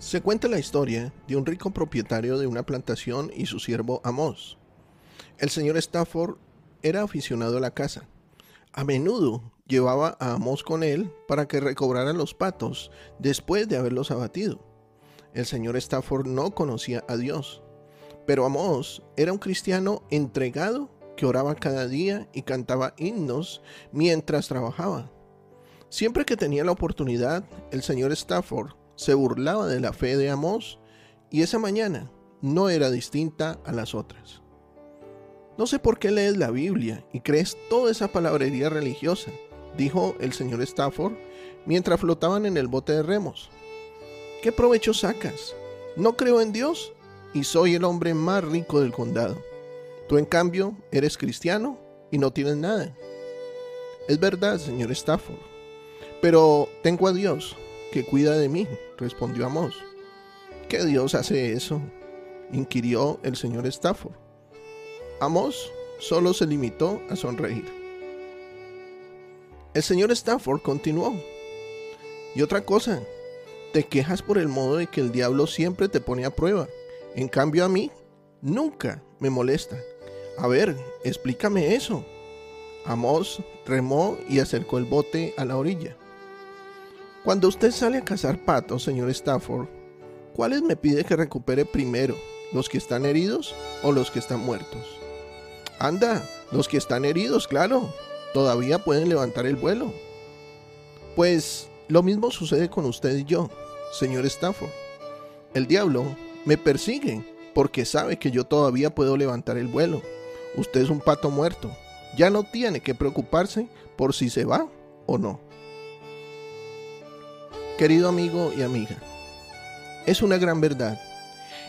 Se cuenta la historia de un rico propietario de una plantación y su siervo Amos. El señor Stafford era aficionado a la caza. A menudo llevaba a Amos con él para que recobrara los patos después de haberlos abatido. El señor Stafford no conocía a Dios, pero Amos era un cristiano entregado que oraba cada día y cantaba himnos mientras trabajaba. Siempre que tenía la oportunidad, el señor Stafford se burlaba de la fe de Amós y esa mañana no era distinta a las otras. No sé por qué lees la Biblia y crees toda esa palabrería religiosa, dijo el señor Stafford mientras flotaban en el bote de remos. ¿Qué provecho sacas? No creo en Dios y soy el hombre más rico del condado. Tú en cambio eres cristiano y no tienes nada. Es verdad, señor Stafford, pero tengo a Dios que cuida de mí, respondió Amos. ¿Qué Dios hace eso? inquirió el señor Stafford. Amos solo se limitó a sonreír. El señor Stafford continuó. Y otra cosa, te quejas por el modo de que el diablo siempre te pone a prueba. En cambio a mí, nunca me molesta. A ver, explícame eso. Amos remó y acercó el bote a la orilla. Cuando usted sale a cazar patos, señor Stafford, ¿cuáles me pide que recupere primero? ¿Los que están heridos o los que están muertos? Anda, los que están heridos, claro. Todavía pueden levantar el vuelo. Pues lo mismo sucede con usted y yo, señor Stafford. El diablo me persigue porque sabe que yo todavía puedo levantar el vuelo. Usted es un pato muerto. Ya no tiene que preocuparse por si se va o no. Querido amigo y amiga, es una gran verdad.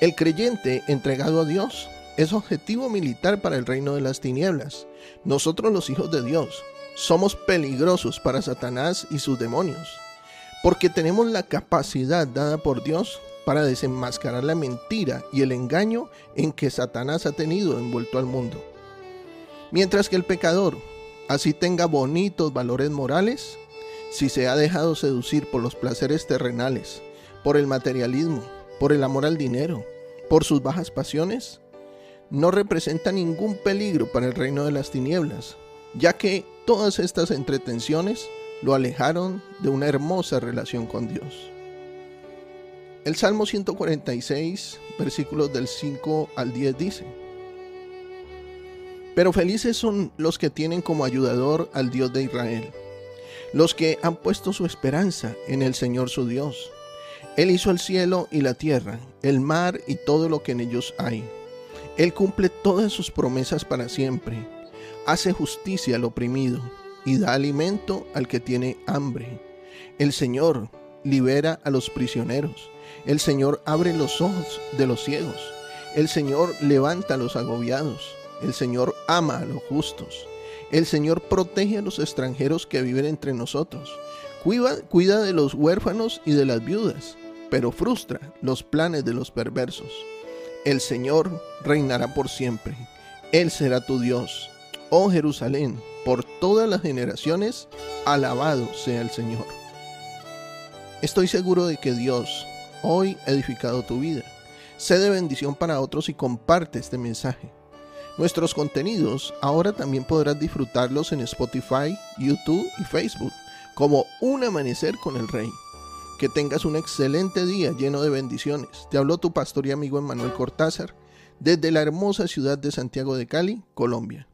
El creyente entregado a Dios es objetivo militar para el reino de las tinieblas. Nosotros los hijos de Dios somos peligrosos para Satanás y sus demonios, porque tenemos la capacidad dada por Dios para desenmascarar la mentira y el engaño en que Satanás ha tenido envuelto al mundo. Mientras que el pecador así tenga bonitos valores morales, si se ha dejado seducir por los placeres terrenales, por el materialismo, por el amor al dinero, por sus bajas pasiones, no representa ningún peligro para el reino de las tinieblas, ya que todas estas entretenciones lo alejaron de una hermosa relación con Dios. El Salmo 146, versículos del 5 al 10 dice, Pero felices son los que tienen como ayudador al Dios de Israel los que han puesto su esperanza en el Señor su Dios. Él hizo el cielo y la tierra, el mar y todo lo que en ellos hay. Él cumple todas sus promesas para siempre, hace justicia al oprimido y da alimento al que tiene hambre. El Señor libera a los prisioneros. El Señor abre los ojos de los ciegos. El Señor levanta a los agobiados. El Señor ama a los justos. El Señor protege a los extranjeros que viven entre nosotros. Cuida, de los huérfanos y de las viudas, pero frustra los planes de los perversos. El Señor reinará por siempre. Él será tu Dios. Oh Jerusalén, por todas las generaciones, alabado sea el Señor. Estoy seguro de que Dios hoy ha edificado tu vida. Sé de bendición para otros y comparte este mensaje. Nuestros contenidos ahora también podrás disfrutarlos en Spotify, YouTube y Facebook como Un Amanecer con el Rey. Que tengas un excelente día lleno de bendiciones. Te habló tu pastor y amigo Emmanuel Cortázar desde la hermosa ciudad de Santiago de Cali, Colombia.